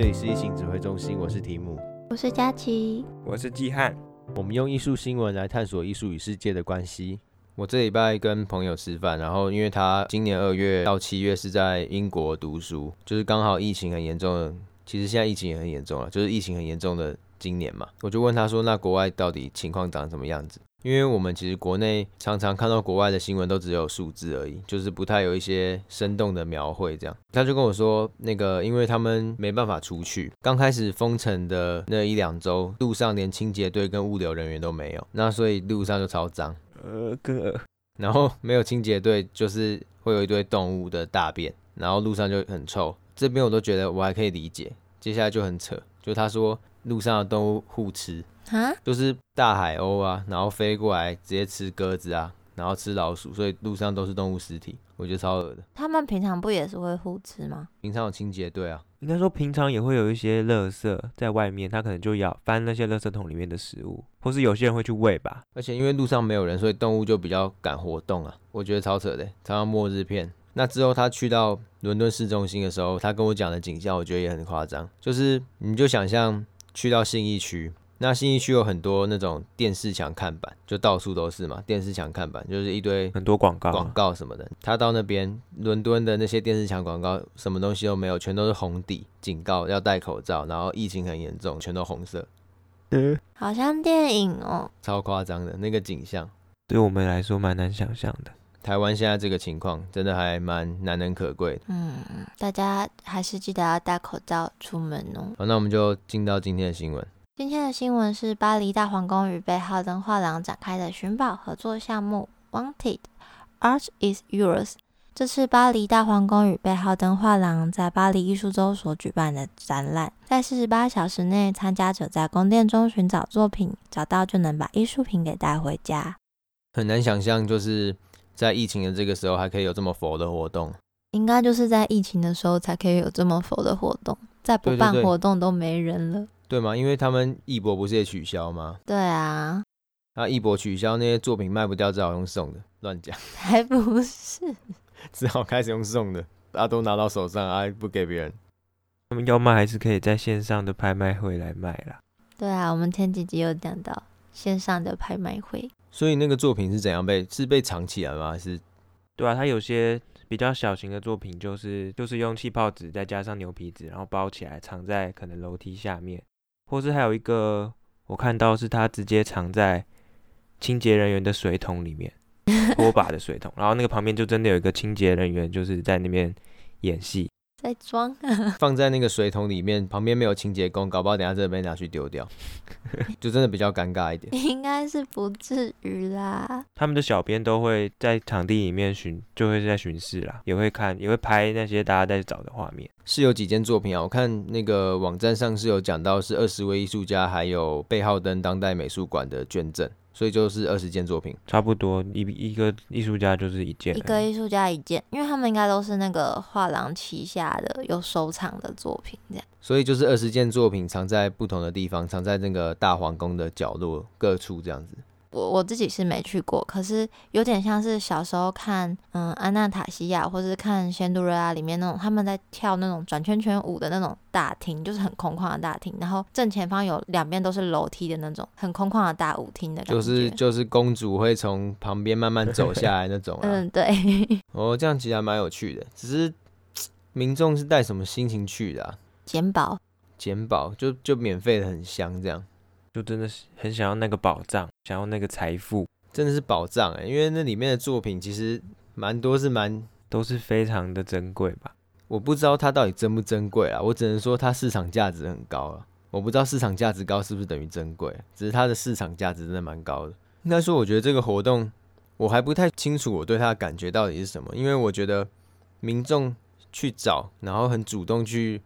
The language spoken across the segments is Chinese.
这里是疫情指挥中心，我是提姆，我是佳琪，我是季汉。我们用艺术新闻来探索艺术与世界的关系。我这礼拜跟朋友吃饭，然后因为他今年二月到七月是在英国读书，就是刚好疫情很严重的，其实现在疫情也很严重了，就是疫情很严重的今年嘛，我就问他说，那国外到底情况长什么样子？因为我们其实国内常常看到国外的新闻都只有数字而已，就是不太有一些生动的描绘。这样，他就跟我说，那个因为他们没办法出去，刚开始封城的那一两周，路上连清洁队跟物流人员都没有，那所以路上就超脏。呃，哥，然后没有清洁队，就是会有一堆动物的大便，然后路上就很臭。这边我都觉得我还可以理解，接下来就很扯，就他说路上的动物互吃。啊，就是大海鸥啊，然后飞过来直接吃鸽子啊，然后吃老鼠，所以路上都是动物尸体，我觉得超恶的。他们平常不也是会互吃吗？平常有清洁队啊，应该说平常也会有一些垃圾在外面，他可能就要翻那些垃圾桶里面的食物，或是有些人会去喂吧。而且因为路上没有人，所以动物就比较敢活动啊，我觉得超扯的，超像末日片。那之后他去到伦敦市中心的时候，他跟我讲的景象，我觉得也很夸张，就是你就想象去到信义区。那信义区有很多那种电视墙看板，就到处都是嘛。电视墙看板就是一堆很多广告、广告什么的。他到那边，伦敦的那些电视墙广告，什么东西都没有，全都是红底，警告要戴口罩，然后疫情很严重，全都红色。嗯，好像电影哦，超夸张的那个景象，对我们来说蛮难想象的。台湾现在这个情况真的还蛮难能可贵的。嗯，大家还是记得要戴口罩出门哦。好，那我们就进到今天的新闻。今天的新闻是巴黎大皇宫与贝浩登画廊展开的寻宝合作项目 Wanted Art is Yours。这次巴黎大皇宫与贝浩登画廊在巴黎艺术周所举办的展览，在四十八小时内，参加者在宫殿中寻找作品，找到就能把艺术品给带回家。很难想象，就是在疫情的这个时候还可以有这么佛的活动。应该就是在疫情的时候才可以有这么佛的活动，再不办活动都没人了。对对对对吗？因为他们艺博不是也取消吗？对啊，那艺博取消那些作品卖不掉，只好用送的。乱讲，还不是，只好开始用送的，大家都拿到手上啊，不给别人。他们要卖还是可以在线上的拍卖会来卖啦。对啊，我们前几集有讲到线上的拍卖会。所以那个作品是怎样被？是被藏起来吗？还是？对啊，它有些比较小型的作品，就是就是用气泡纸再加上牛皮纸，然后包起来，藏在可能楼梯下面。或是还有一个，我看到是他直接藏在清洁人员的水桶里面，拖把的水桶，然后那个旁边就真的有一个清洁人员，就是在那边演戏。在装啊，放在那个水桶里面，旁边没有清洁工，搞不好等下这边拿去丢掉，就真的比较尴尬一点。应该是不至于啦。他们的小编都会在场地里面巡，就会在巡视啦，也会看，也会拍那些大家在找的画面。是有几件作品啊，我看那个网站上是有讲到，是二十位艺术家，还有贝浩登当代美术馆的捐赠。所以就是二十件作品，差不多一一个艺术家就是一件，一个艺术家一件，因为他们应该都是那个画廊旗下的有收藏的作品这样。所以就是二十件作品藏在不同的地方，藏在那个大皇宫的角落各处这样子。我我自己是没去过，可是有点像是小时候看，嗯，安娜塔西亚或是看仙杜瑞拉里面那种他们在跳那种转圈圈舞的那种大厅，就是很空旷的大厅，然后正前方有两边都是楼梯的那种很空旷的大舞厅的感觉。就是就是公主会从旁边慢慢走下来那种。嗯，对。哦，这样其实还蛮有趣的，只是民众是带什么心情去的啊？捡宝。捡宝就就免费的很香这样。就真的是很想要那个宝藏，想要那个财富，真的是宝藏哎！因为那里面的作品其实蛮多，是蛮都是非常的珍贵吧。我不知道它到底珍不珍贵啊，我只能说它市场价值很高啊。我不知道市场价值高是不是等于珍贵，只是它的市场价值真的蛮高的。应该说，我觉得这个活动我还不太清楚我对它的感觉到底是什么，因为我觉得民众去找，然后很主动去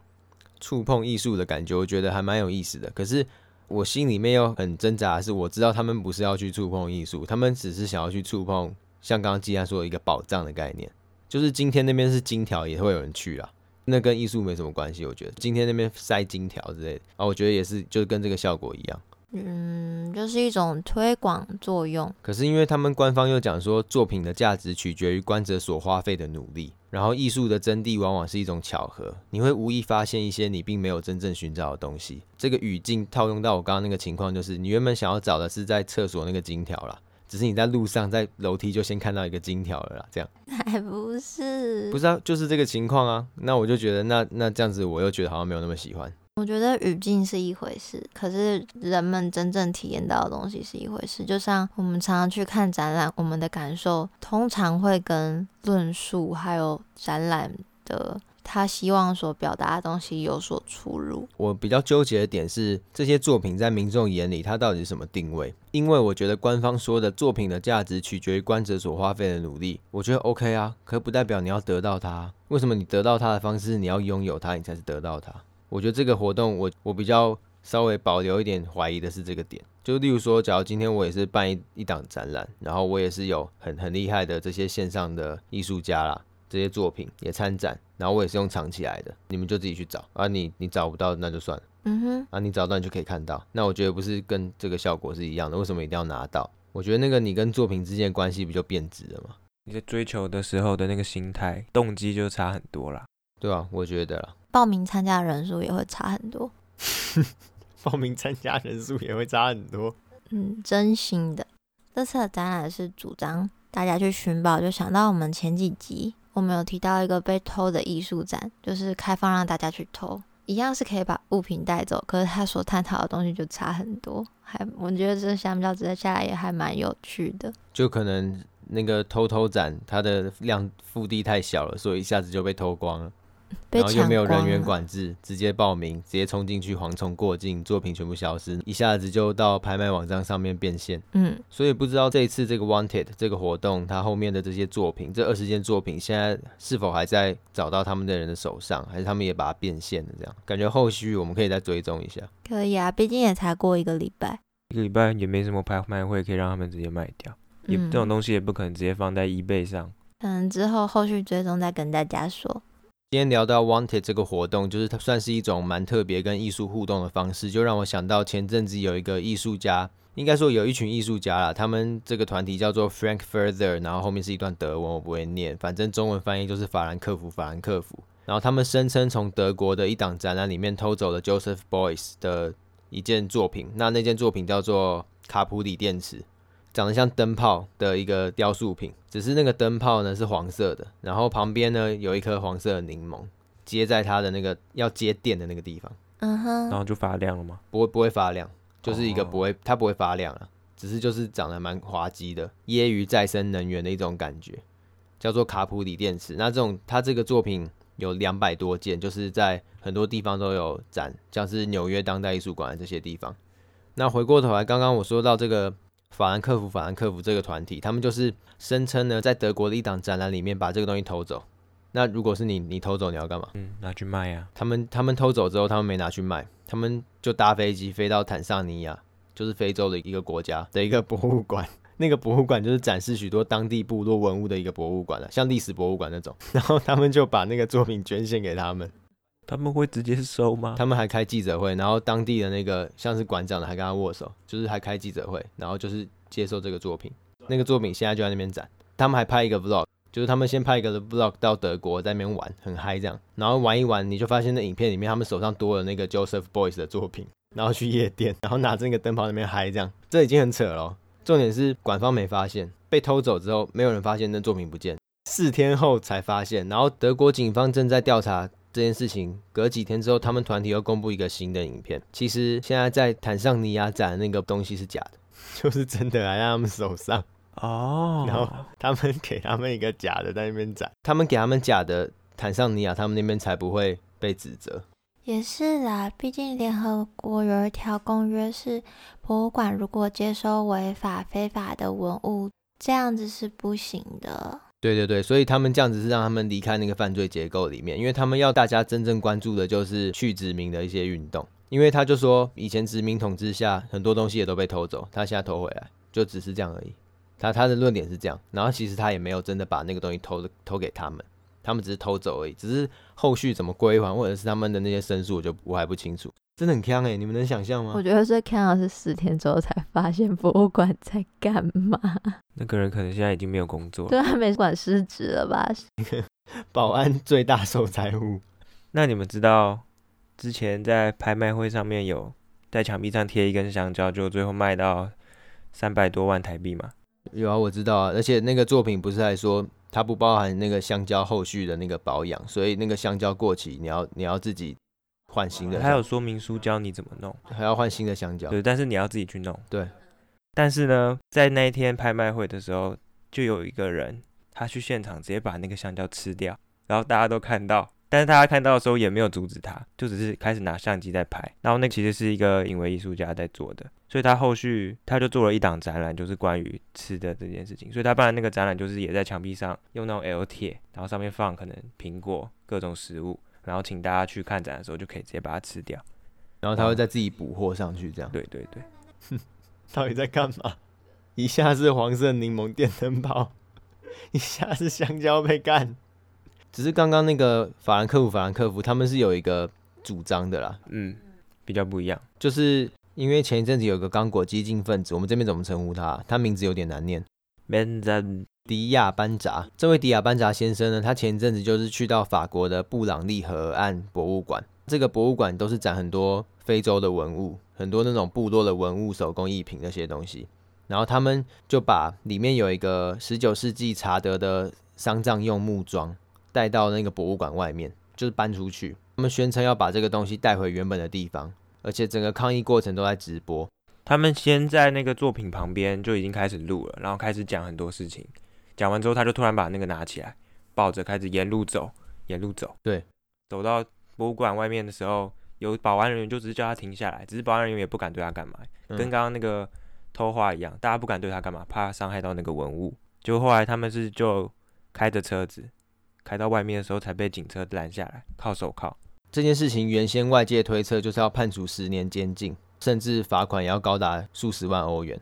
触碰艺术的感觉，我觉得还蛮有意思的。可是。我心里面又很挣扎的是，我知道他们不是要去触碰艺术，他们只是想要去触碰，像刚刚既然说的一个宝藏的概念，就是今天那边是金条，也会有人去啊，那跟艺术没什么关系。我觉得今天那边塞金条之类的啊，我觉得也是，就是跟这个效果一样。嗯，就是一种推广作用。可是因为他们官方又讲说，作品的价值取决于观者所花费的努力，然后艺术的真谛往往是一种巧合，你会无意发现一些你并没有真正寻找的东西。这个语境套用到我刚刚那个情况，就是你原本想要找的是在厕所那个金条啦，只是你在路上在楼梯就先看到一个金条了啦，这样。还不是？不是啊，就是这个情况啊。那我就觉得那，那那这样子，我又觉得好像没有那么喜欢。我觉得语境是一回事，可是人们真正体验到的东西是一回事。就像我们常常去看展览，我们的感受通常会跟论述还有展览的他希望所表达的东西有所出入。我比较纠结的点是，这些作品在民众眼里，它到底是什么定位？因为我觉得官方说的作品的价值取决于观者所花费的努力，我觉得 OK 啊，可不代表你要得到它。为什么你得到它的方式，你要拥有它，你才是得到它？我觉得这个活动我，我我比较稍微保留一点怀疑的是这个点，就例如说，假如今天我也是办一一档展览，然后我也是有很很厉害的这些线上的艺术家啦，这些作品也参展，然后我也是用藏起来的，你们就自己去找。啊你，你你找不到那就算了，嗯哼，啊你找到你就可以看到，那我觉得不是跟这个效果是一样的，为什么一定要拿到？我觉得那个你跟作品之间的关系不就变质了吗？你在追求的时候的那个心态动机就差很多啦，对、啊？我觉得啦。报名参加人数也会差很多，报名参加人数也会差很多。嗯，真心的。这次的展览是主张大家去寻宝，就想到我们前几集我们有提到一个被偷的艺术展，就是开放让大家去偷，一样是可以把物品带走，可是他所探讨的东西就差很多。还我觉得这相较之下也还蛮有趣的。就可能那个偷偷展它的量腹地太小了，所以一下子就被偷光了。然后又没有人员管制，直接报名，直接冲进去，蝗虫过境，作品全部消失，一下子就到拍卖网站上面变现。嗯，所以不知道这一次这个 Wanted 这个活动，它后面的这些作品，这二十件作品，现在是否还在找到他们的人的手上，还是他们也把它变现了？这样感觉后续我们可以再追踪一下。可以啊，毕竟也才过一个礼拜，一个礼拜也没什么拍卖会可以让他们直接卖掉，也、嗯、这种东西也不可能直接放在 eBay 上。可能之后后续追踪再跟大家说。今天聊到 Wanted 这个活动，就是它算是一种蛮特别跟艺术互动的方式，就让我想到前阵子有一个艺术家，应该说有一群艺术家啦，他们这个团体叫做 Frank Further，然后后面是一段德文，我不会念，反正中文翻译就是法兰克福，法兰克福。然后他们声称从德国的一档展览里面偷走了 Joseph Beuys 的一件作品，那那件作品叫做卡普里电池。长得像灯泡的一个雕塑品，只是那个灯泡呢是黄色的，然后旁边呢有一颗黄色的柠檬接在它的那个要接电的那个地方，嗯哼，然后就发亮了吗？不会不会发亮，就是一个不会、哦、它不会发亮了，只是就是长得蛮滑稽的，揶揄再生能源的一种感觉，叫做卡普里电池。那这种它这个作品有两百多件，就是在很多地方都有展，像是纽约当代艺术馆这些地方。那回过头来，刚刚我说到这个。法兰克福，法兰克福这个团体，他们就是声称呢，在德国的一档展览里面把这个东西偷走。那如果是你，你偷走你要干嘛？嗯，拿去卖呀。他们他们偷走之后，他们没拿去卖，他们就搭飞机飞到坦桑尼亚，就是非洲的一个国家的一个博物馆。那个博物馆就是展示许多当地部落文物的一个博物馆了，像历史博物馆那种。然后他们就把那个作品捐献给他们。他们会直接收吗？他们还开记者会，然后当地的那个像是馆长的还跟他握手，就是还开记者会，然后就是接受这个作品。那个作品现在就在那边展。他们还拍一个 vlog，就是他们先拍一个 vlog 到德国，在那边玩，很嗨这样。然后玩一玩，你就发现那影片里面他们手上多了那个 Joseph Beuys 的作品，然后去夜店，然后拿着那个灯泡那边嗨这样。这已经很扯了。重点是馆方没发现，被偷走之后没有人发现那作品不见，四天后才发现。然后德国警方正在调查。这件事情隔几天之后，他们团体又公布一个新的影片。其实现在在坦桑尼亚展的那个东西是假的，就是真的还在他们手上哦。然后他们给他们一个假的在那边展，他们给他们假的坦桑尼亚，他们那边才不会被指责。也是啦，毕竟联合国有一条公约是，博物馆如果接收违法非法的文物，这样子是不行的。对对对，所以他们这样子是让他们离开那个犯罪结构里面，因为他们要大家真正关注的就是去殖民的一些运动。因为他就说，以前殖民统治下很多东西也都被偷走，他现在偷回来，就只是这样而已。他他的论点是这样，然后其实他也没有真的把那个东西偷偷给他们，他们只是偷走而已，只是后续怎么归还或者是他们的那些申诉，我就我还不清楚。真的很坑哎！你们能想象吗？我觉得最坑的是十天之后才发现博物馆在干嘛。那个人可能现在已经没有工作了，对，啊美术馆失职了吧？保安最大受灾户。那你们知道之前在拍卖会上面有在墙壁上贴一根香蕉，就最后卖到三百多万台币吗？有啊，我知道啊。而且那个作品不是还说它不包含那个香蕉后续的那个保养，所以那个香蕉过期，你要你要自己换新的。还有说明书教你怎么弄，还要换新的香蕉。对，但是你要自己去弄。对。但是呢，在那一天拍卖会的时候，就有一个人他去现场直接把那个香蕉吃掉，然后大家都看到。但是大家看到的时候也没有阻止他，就只是开始拿相机在拍。然后那其实是一个隐微艺术家在做的，所以他后续他就做了一档展览，就是关于吃的这件事情。所以他办的那个展览就是也在墙壁上用那种 L 铁，然后上面放可能苹果各种食物，然后请大家去看展的时候就可以直接把它吃掉。然后他会再自己补货上去，这样。对对对。哼，到底在干嘛？一下是黄色柠檬电灯泡，一下是香蕉被干。只是刚刚那个法兰克福，法兰克福他们是有一个主张的啦，嗯，比较不一样，就是因为前一阵子有个刚果激进分子，我们这边怎么称呼他？他名字有点难念，班扎迪亚班扎。这位迪亚班扎先生呢，他前一阵子就是去到法国的布朗利河岸博物馆，这个博物馆都是展很多非洲的文物，很多那种部落的文物、手工艺品那些东西，然后他们就把里面有一个十九世纪查德的丧葬用木桩。带到那个博物馆外面，就是搬出去。他们宣称要把这个东西带回原本的地方，而且整个抗议过程都在直播。他们先在那个作品旁边就已经开始录了，然后开始讲很多事情。讲完之后，他就突然把那个拿起来，抱着开始沿路走，沿路走。对，走到博物馆外面的时候，有保安人员就只是叫他停下来，只是保安人员也不敢对他干嘛，跟刚刚那个偷画一样，大家不敢对他干嘛，怕伤害到那个文物。就后来他们是就开着车子。开到外面的时候才被警车拦下来，铐手铐。这件事情原先外界推测就是要判处十年监禁，甚至罚款也要高达数十万欧元。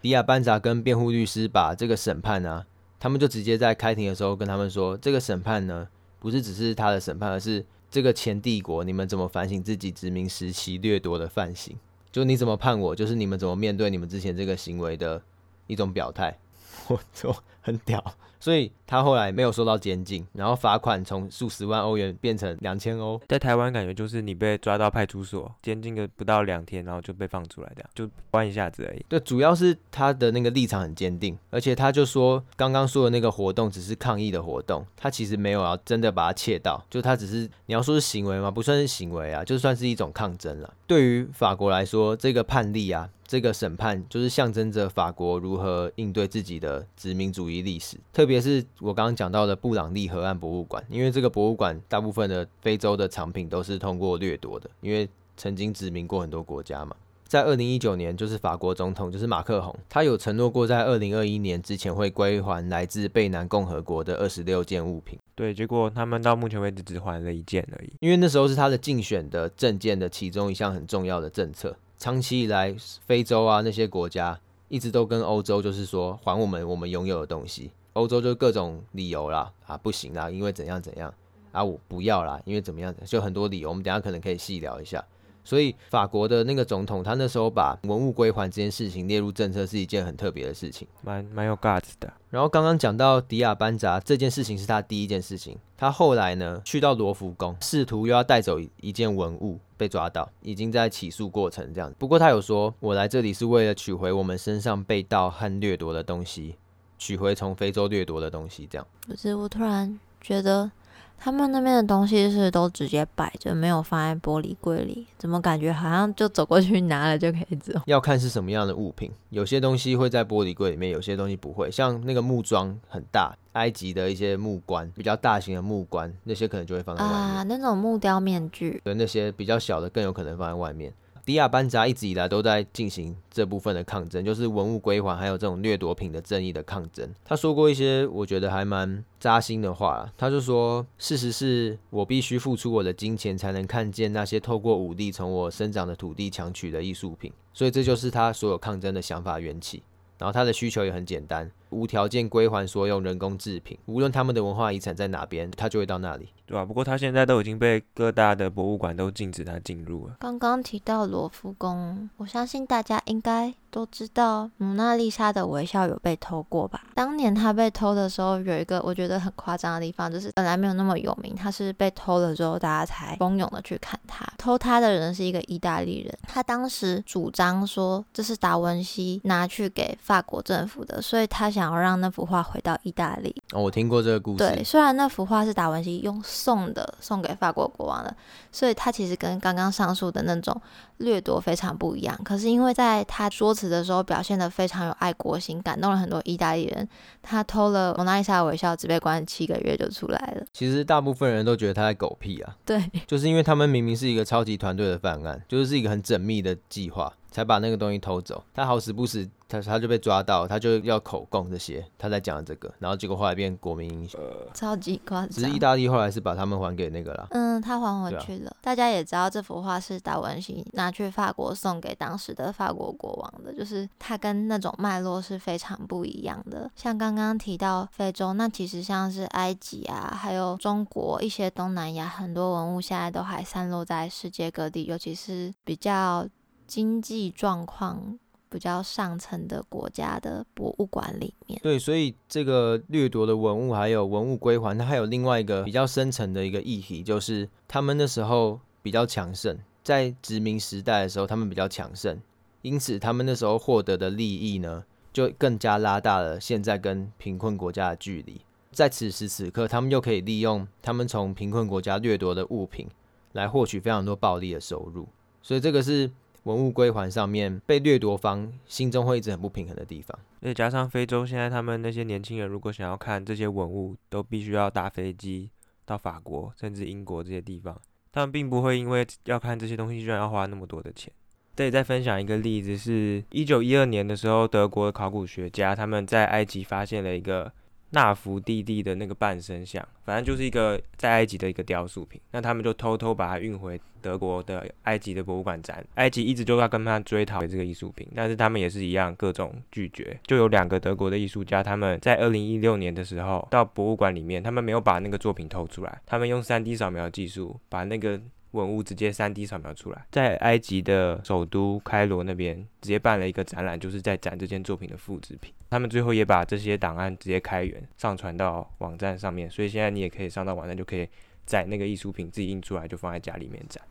迪亚班扎跟辩护律师把这个审判啊，他们就直接在开庭的时候跟他们说，这个审判呢，不是只是他的审判，而是这个前帝国你们怎么反省自己殖民时期掠夺的犯行？就你怎么判我，就是你们怎么面对你们之前这个行为的一种表态。我就很屌。所以他后来没有受到监禁，然后罚款从数十万欧元变成两千欧。在台湾感觉就是你被抓到派出所，监禁个不到两天，然后就被放出来，这样就关一下子而已。对，主要是他的那个立场很坚定，而且他就说刚刚说的那个活动只是抗议的活动，他其实没有要真的把他窃盗，就他只是你要说是行为吗？不算是行为啊，就算是一种抗争了。对于法国来说，这个判例啊。这个审判就是象征着法国如何应对自己的殖民主义历史，特别是我刚刚讲到的布朗利河岸博物馆，因为这个博物馆大部分的非洲的藏品都是通过掠夺的，因为曾经殖民过很多国家嘛。在二零一九年，就是法国总统就是马克宏，他有承诺过在二零二一年之前会归还来自贝南共和国的二十六件物品。对，结果他们到目前为止只还了一件而已，因为那时候是他的竞选的政见的其中一项很重要的政策。长期以来，非洲啊那些国家一直都跟欧洲就是说还我们我们拥有的东西，欧洲就各种理由啦啊不行啦，因为怎样怎样啊我不要啦，因为怎么样就很多理由，我们等下可能可以细聊一下。所以法国的那个总统他那时候把文物归还这件事情列入政策是一件很特别的事情，蛮蛮有 guts 的。然后刚刚讲到迪亚班扎这件事情是他第一件事情，他后来呢去到罗浮宫，试图又要带走一件文物。被抓到，已经在起诉过程这样。不过他有说，我来这里是为了取回我们身上被盗和掠夺的东西，取回从非洲掠夺的东西这样。不是，我突然觉得。他们那边的东西是都直接摆着，没有放在玻璃柜里，怎么感觉好像就走过去拿了就可以走？要看是什么样的物品，有些东西会在玻璃柜里面，有些东西不会。像那个木桩很大，埃及的一些木棺，比较大型的木棺，那些可能就会放在外面。啊，那种木雕面具，对，那些比较小的更有可能放在外面。迪亚班扎一直以来都在进行这部分的抗争，就是文物归还，还有这种掠夺品的正义的抗争。他说过一些我觉得还蛮扎心的话，他就说：“事实是我必须付出我的金钱，才能看见那些透过武力从我生长的土地抢取的艺术品。”所以这就是他所有抗争的想法缘起。然后他的需求也很简单，无条件归还所有人工制品，无论他们的文化遗产在哪边，他就会到那里。对吧、啊？不过他现在都已经被各大的博物馆都禁止他进入了。刚刚提到罗浮宫，我相信大家应该都知道，蒙娜丽莎的微笑有被偷过吧？当年他被偷的时候，有一个我觉得很夸张的地方，就是本来没有那么有名，他是被偷了之后，大家才蜂拥的去看他。偷他的人是一个意大利人，他当时主张说这是达文西拿去给法国政府的，所以他想要让那幅画回到意大利。哦，我听过这个故事。对，虽然那幅画是达文西用。送的送给法国国王的，所以他其实跟刚刚上述的那种掠夺非常不一样。可是因为在他说辞的时候表现得非常有爱国心，感动了很多意大利人。他偷了蒙娜丽莎的微笑，只被关七个月就出来了。其实大部分人都觉得他在狗屁啊，对，就是因为他们明明是一个超级团队的犯案，就是是一个很缜密的计划。才把那个东西偷走，他好死不死，他他就被抓到，他就要口供这些，他在讲这个，然后结果后来变国民英雄，超级夸张。只是意大利后来是把他们还给那个了，嗯，他还回去了。啊、大家也知道这幅画是达文西拿去法国送给当时的法国国王的，就是他跟那种脉络是非常不一样的。像刚刚提到非洲，那其实像是埃及啊，还有中国一些东南亚很多文物现在都还散落在世界各地，尤其是比较。经济状况比较上层的国家的博物馆里面，对，所以这个掠夺的文物还有文物归还，它还有另外一个比较深层的一个议题，就是他们那时候比较强盛，在殖民时代的时候他们比较强盛，因此他们那时候获得的利益呢，就更加拉大了现在跟贫困国家的距离。在此时此刻，他们又可以利用他们从贫困国家掠夺的物品来获取非常多暴利的收入，所以这个是。文物归还上面，被掠夺方心中会一直很不平衡的地方。而且加上非洲现在他们那些年轻人，如果想要看这些文物，都必须要搭飞机到法国甚至英国这些地方。他们并不会因为要看这些东西，居然要花那么多的钱。这里再分享一个例子，是一九一二年的时候，德国的考古学家他们在埃及发现了一个。纳福弟弟的那个半身像，反正就是一个在埃及的一个雕塑品。那他们就偷偷把它运回德国的埃及的博物馆展。埃及一直就要跟他追讨这个艺术品，但是他们也是一样各种拒绝。就有两个德国的艺术家，他们在二零一六年的时候到博物馆里面，他们没有把那个作品偷出来，他们用 3D 扫描技术把那个。文物直接 3D 扫描出来，在埃及的首都开罗那边直接办了一个展览，就是在展这件作品的复制品。他们最后也把这些档案直接开源上传到网站上面，所以现在你也可以上到网站，就可以在那个艺术品自己印出来，就放在家里面展。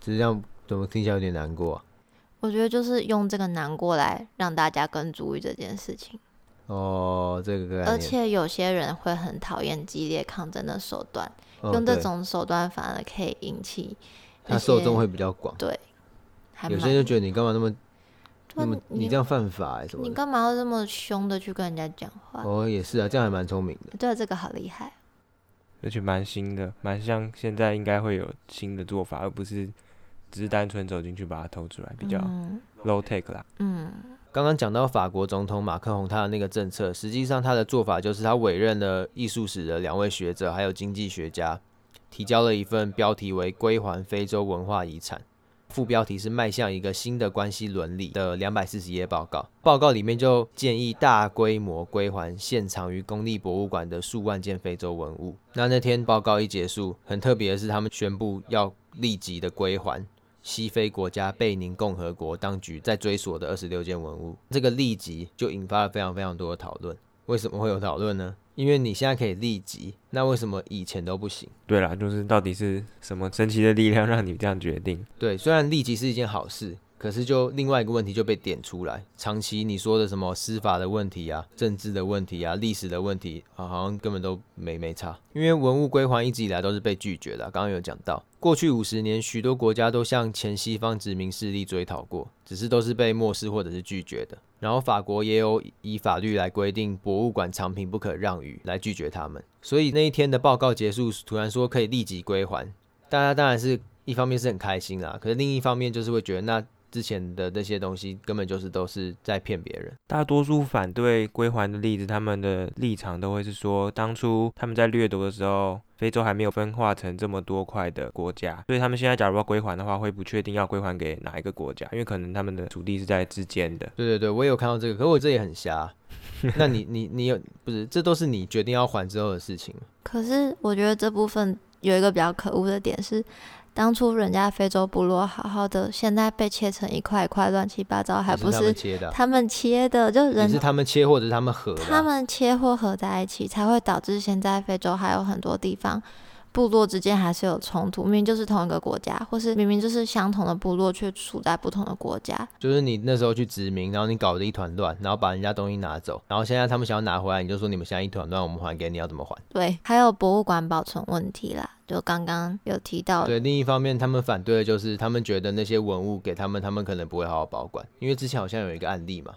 只是这样，怎么听起来有点难过啊？我觉得就是用这个难过来让大家更注意这件事情。哦，这个。而且有些人会很讨厌激烈抗争的手段。用这种手段反而可以引起，他受众会比较广。对，有些人就觉得你干嘛那么那么你这样犯法哎，什么？你干嘛要这么凶的去跟人家讲话？哦，也是啊，这样还蛮聪明的。对，这个好厉害，而且蛮新的，蛮像现在应该会有新的做法，而不是只是单纯走进去把它偷出来，比较 low take 啦。嗯。刚刚讲到法国总统马克宏他的那个政策，实际上他的做法就是他委任了艺术史的两位学者，还有经济学家，提交了一份标题为《归还非洲文化遗产》，副标题是“迈向一个新的关系伦理”的两百四十页报告。报告里面就建议大规模归还现藏于公立博物馆的数万件非洲文物。那那天报告一结束，很特别的是，他们宣布要立即的归还。西非国家贝宁共和国当局在追索的二十六件文物，这个立即就引发了非常非常多的讨论。为什么会有讨论呢？因为你现在可以立即，那为什么以前都不行？对啦，就是到底是什么神奇的力量让你这样决定？对，虽然立即是一件好事。可是，就另外一个问题就被点出来。长期你说的什么司法的问题啊、政治的问题啊、历史的问题啊，好像根本都没没差。因为文物归还一直以来都是被拒绝的。刚刚有讲到，过去五十年，许多国家都向前西方殖民势力追讨过，只是都是被漠视或者是拒绝的。然后法国也有以法律来规定博物馆藏品不可让与，来拒绝他们。所以那一天的报告结束，突然说可以立即归还，大家当然是一方面是很开心啦，可是另一方面就是会觉得那。之前的那些东西根本就是都是在骗别人。大多数反对归还的例子，他们的立场都会是说，当初他们在掠夺的时候，非洲还没有分化成这么多块的国家，所以他们现在假如要归还的话，会不确定要归还给哪一个国家，因为可能他们的土地是在之间的。对对对，我也有看到这个，可是我这也很瞎。那你 你你有不是？这都是你决定要还之后的事情。可是我觉得这部分有一个比较可恶的点是。当初人家非洲部落好好的，现在被切成一块一块乱七八糟，还不是他们切的？他们切的，就人是他们切或者是他们合，他们切或合在一起，才会导致现在非洲还有很多地方。部落之间还是有冲突，明明就是同一个国家，或是明明就是相同的部落，却处在不同的国家。就是你那时候去殖民，然后你搞得一团乱，然后把人家东西拿走，然后现在他们想要拿回来，你就说你们现在一团乱，我们还给你，要怎么还？对，还有博物馆保存问题啦，就刚刚有提到。对，另一方面，他们反对的就是他们觉得那些文物给他们，他们可能不会好好保管，因为之前好像有一个案例嘛。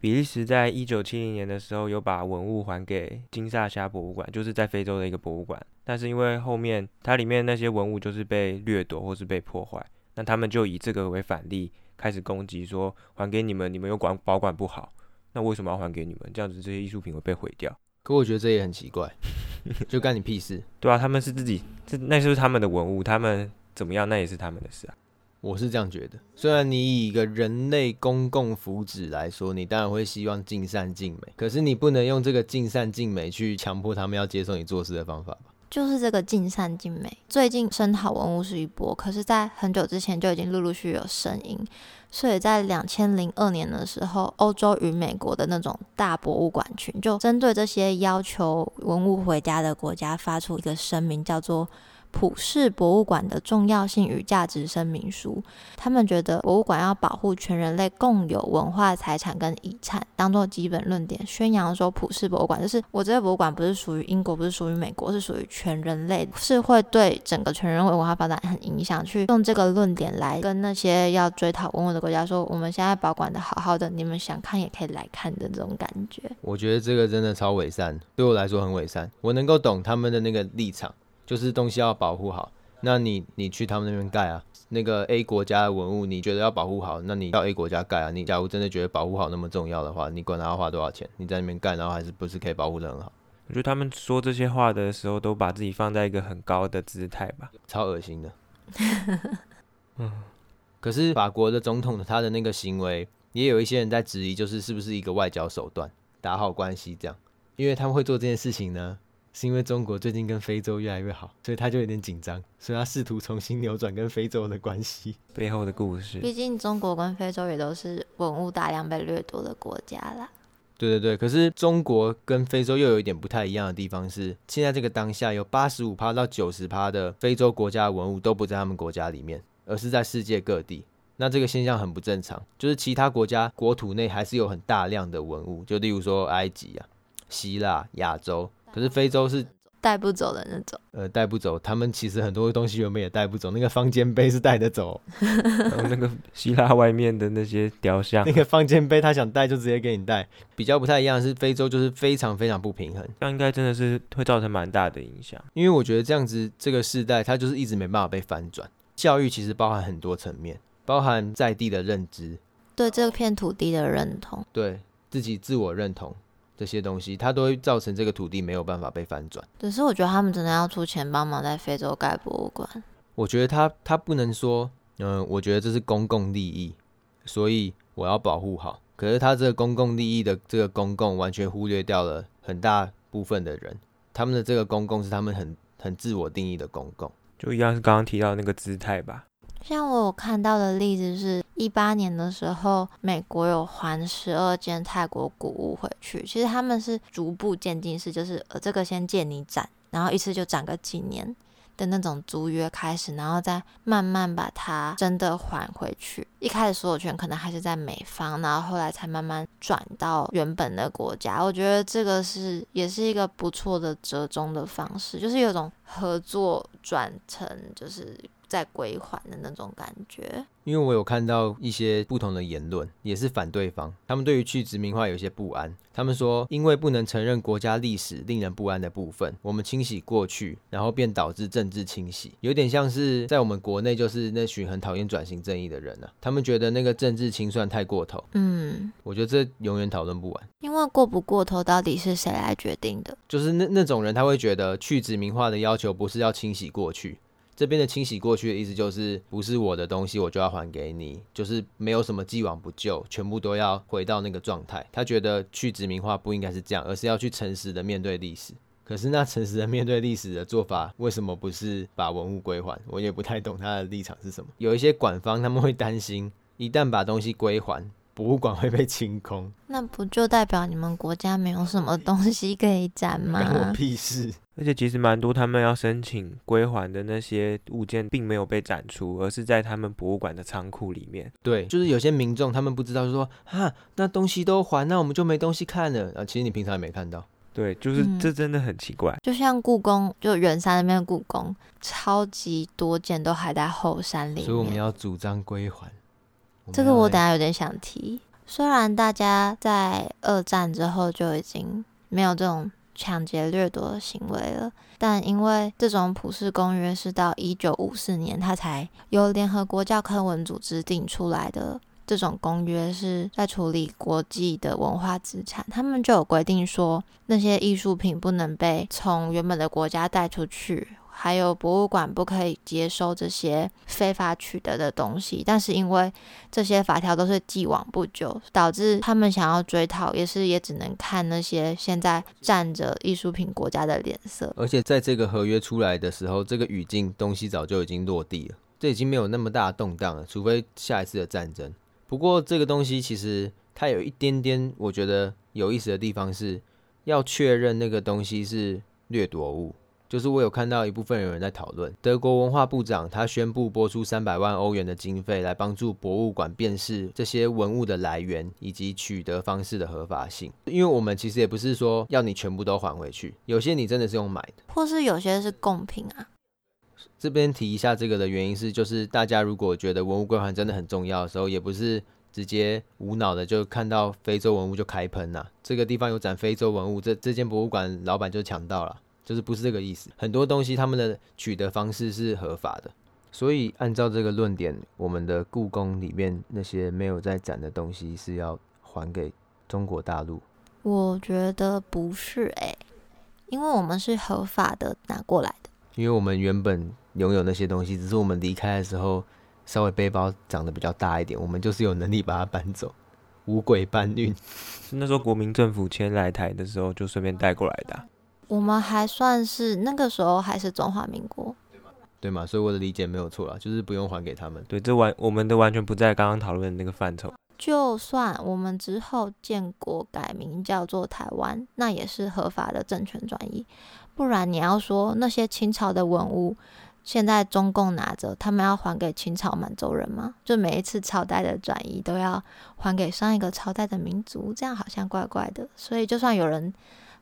比利时在一九七零年的时候有把文物还给金萨虾博物馆，就是在非洲的一个博物馆。但是因为后面它里面那些文物就是被掠夺或是被破坏，那他们就以这个为反例开始攻击说，还给你们，你们又管保管不好，那为什么要还给你们？这样子这些艺术品会被毁掉。可我觉得这也很奇怪，就干你屁事？对啊，他们是自己，这那就是他们的文物，他们怎么样那也是他们的事啊。我是这样觉得，虽然你以一个人类公共福祉来说，你当然会希望尽善尽美，可是你不能用这个尽善尽美去强迫他们要接受你做事的方法吧？就是这个尽善尽美，最近声讨文物是一波，可是，在很久之前就已经陆陆续续有声音，所以在两千零二年的时候，欧洲与美国的那种大博物馆群就针对这些要求文物回家的国家发出一个声明，叫做。普世博物馆的重要性与价值声明书，他们觉得博物馆要保护全人类共有文化财产跟遗产，当做基本论点，宣扬说普世博物馆就是我这个博物馆不是属于英国，不是属于美国，是属于全人类，是会对整个全人类文化发展很影响。去用这个论点来跟那些要追讨文物的国家说，我们现在保管的好好的，你们想看也可以来看的这种感觉。我觉得这个真的超伪善，对我来说很伪善。我能够懂他们的那个立场。就是东西要保护好，那你你去他们那边盖啊，那个 A 国家的文物，你觉得要保护好，那你到 A 国家盖啊。你假如真的觉得保护好那么重要的话，你管他要花多少钱，你在那边盖，然后还是不是可以保护的很好？我觉得他们说这些话的时候，都把自己放在一个很高的姿态吧，超恶心的。嗯，可是法国的总统他的那个行为，也有一些人在质疑，就是是不是一个外交手段，打好关系这样，因为他们会做这件事情呢。是因为中国最近跟非洲越来越好，所以他就有点紧张，所以他试图重新扭转跟非洲的关系。背后的故事，毕竟中国跟非洲也都是文物大量被掠夺的国家啦。对对对，可是中国跟非洲又有一点不太一样的地方是，现在这个当下有八十五趴到九十趴的非洲国家的文物都不在他们国家里面，而是在世界各地。那这个现象很不正常，就是其他国家国土内还是有很大量的文物，就例如说埃及啊、希腊、亚洲。可是非洲是带不走的那种，呃，带不走。他们其实很多东西原本也带不走，那个方尖碑是带得走，然 后那个希腊外面的那些雕像，那个方尖碑他想带就直接给你带。比较不太一样是，非洲就是非常非常不平衡，这样应该真的是会造成蛮大的影响。因为我觉得这样子这个世代，它就是一直没办法被翻转。教育其实包含很多层面，包含在地的认知，对这片土地的认同，对自己自我认同。这些东西，它都会造成这个土地没有办法被翻转。可是我觉得他们真的要出钱帮忙在非洲盖博物馆。我觉得他他不能说，嗯、呃，我觉得这是公共利益，所以我要保护好。可是他这个公共利益的这个公共，完全忽略掉了很大部分的人。他们的这个公共是他们很很自我定义的公共，就一样是刚刚提到那个姿态吧。像我有看到的例子是，一八年的时候，美国有还十二件泰国古物回去。其实他们是逐步渐进式，就是呃，这个先借你展，然后一次就展个几年的那种租约开始，然后再慢慢把它真的还回去。一开始所有权可能还是在美方，然后后来才慢慢转到原本的国家。我觉得这个是也是一个不错的折中的方式，就是有种合作转成就是。在归还的那种感觉，因为我有看到一些不同的言论，也是反对方，他们对于去殖民化有一些不安。他们说，因为不能承认国家历史令人不安的部分，我们清洗过去，然后便导致政治清洗，有点像是在我们国内就是那群很讨厌转型正义的人啊，他们觉得那个政治清算太过头。嗯，我觉得这永远讨论不完，因为过不过头到底是谁来决定的？就是那那种人他会觉得去殖民化的要求不是要清洗过去。这边的清洗过去的意思就是，不是我的东西，我就要还给你，就是没有什么既往不咎，全部都要回到那个状态。他觉得去殖民化不应该是这样，而是要去诚实的面对历史。可是那诚实的面对历史的做法，为什么不是把文物归还？我也不太懂他的立场是什么。有一些馆方他们会担心，一旦把东西归还，博物馆会被清空，那不就代表你们国家没有什么东西可以展吗？关我屁事！而且其实蛮多他们要申请归还的那些物件，并没有被展出，而是在他们博物馆的仓库里面。对，就是有些民众他们不知道，就说哈，那东西都还，那我们就没东西看了啊。其实你平常也没看到。对，就是这真的很奇怪。嗯、就像故宫，就圆山那边的故宫，超级多件都还在后山里面。所以我们要主张归还。这个我等下有点想提。虽然大家在二战之后就已经没有这种抢劫掠夺的行为了，但因为这种普世公约是到一九五四年，它才由联合国教科文组织定出来的。这种公约是在处理国际的文化资产，他们就有规定说，那些艺术品不能被从原本的国家带出去。还有博物馆不可以接收这些非法取得的东西，但是因为这些法条都是既往不咎，导致他们想要追讨，也是也只能看那些现在站着艺术品国家的脸色。而且在这个合约出来的时候，这个语境东西早就已经落地了，这已经没有那么大的动荡了，除非下一次的战争。不过这个东西其实它有一点点我觉得有意思的地方是，要确认那个东西是掠夺物。就是我有看到一部分有人在讨论，德国文化部长他宣布拨出三百万欧元的经费来帮助博物馆辨识这些文物的来源以及取得方式的合法性。因为我们其实也不是说要你全部都还回去，有些你真的是用买的，或是有些是贡品啊。这边提一下这个的原因是，就是大家如果觉得文物归还真的很重要的时候，也不是直接无脑的就看到非洲文物就开喷呐。这个地方有展非洲文物，这这间博物馆老板就抢到了。就是不是这个意思，很多东西他们的取得方式是合法的，所以按照这个论点，我们的故宫里面那些没有在展的东西是要还给中国大陆？我觉得不是诶、欸，因为我们是合法的拿过来的，因为我们原本拥有那些东西，只是我们离开的时候稍微背包长得比较大一点，我们就是有能力把它搬走，五鬼搬运。那时候国民政府迁来台的时候，就顺便带过来的、啊。我们还算是那个时候还是中华民国，对吗？所以我的理解没有错啦，就是不用还给他们。对，这完我们的完全不在刚刚讨论的那个范畴。就算我们之后建国改名叫做台湾，那也是合法的政权转移。不然你要说那些清朝的文物，现在中共拿着，他们要还给清朝满洲人吗？就每一次朝代的转移都要还给上一个朝代的民族，这样好像怪怪的。所以就算有人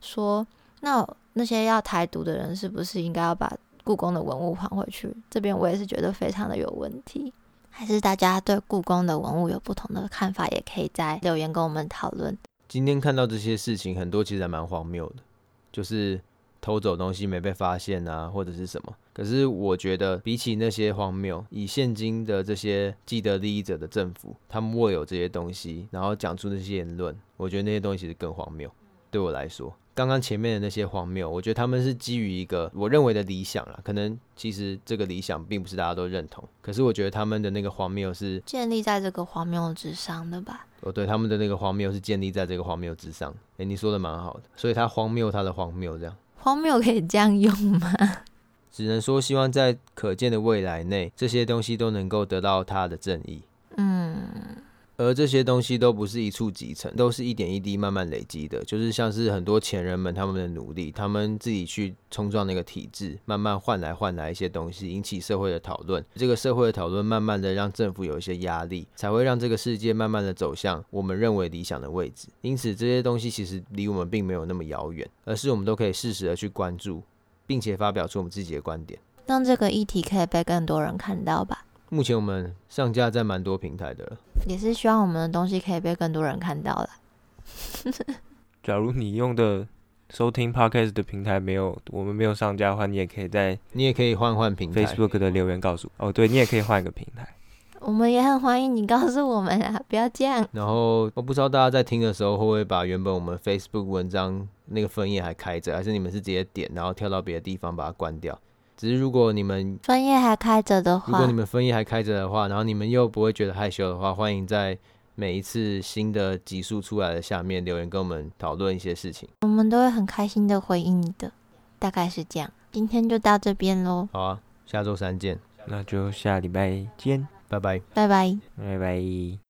说，那那些要台独的人是不是应该要把故宫的文物还回去？这边我也是觉得非常的有问题。还是大家对故宫的文物有不同的看法，也可以在留言跟我们讨论。今天看到这些事情，很多其实还蛮荒谬的，就是偷走东西没被发现啊，或者是什么。可是我觉得比起那些荒谬，以现今的这些既得利益者的政府，他们握有这些东西，然后讲出那些言论，我觉得那些东西其实更荒谬。对我来说。刚刚前面的那些荒谬，我觉得他们是基于一个我认为的理想啦，可能其实这个理想并不是大家都认同，可是我觉得他们的那个荒谬是建立在这个荒谬之上的吧？哦，对，他们的那个荒谬是建立在这个荒谬之上。诶，你说的蛮好的，所以他荒谬他的荒谬这样。荒谬可以这样用吗？只能说希望在可见的未来内，这些东西都能够得到他的正义。嗯。而这些东西都不是一触即成，都是一点一滴慢慢累积的。就是像是很多前人们他们的努力，他们自己去冲撞那个体制，慢慢换来换来一些东西，引起社会的讨论。这个社会的讨论慢慢的让政府有一些压力，才会让这个世界慢慢的走向我们认为理想的位置。因此这些东西其实离我们并没有那么遥远，而是我们都可以适时的去关注，并且发表出我们自己的观点，让这个议题可以被更多人看到吧。目前我们上架在蛮多平台的了，也是希望我们的东西可以被更多人看到了。假如你用的收听 Podcast 的平台没有我们没有上架的话，你也可以在你也可以换换平台 Facebook 的留言告诉我。哦，对，你也可以换一个平台。我们也很欢迎你告诉我们啊，不要这样。然后我不知道大家在听的时候会不会把原本我们 Facebook 文章那个分页还开着，还是你们是直接点然后跳到别的地方把它关掉？只是如果你们分页还开着的话，如果你们分页还开着的话，然后你们又不会觉得害羞的话，欢迎在每一次新的集数出来的下面留言跟我们讨论一些事情，我们都会很开心的回应你的。大概是这样，今天就到这边喽。好啊，下周三见，那就下礼拜见。拜拜，拜拜，拜拜。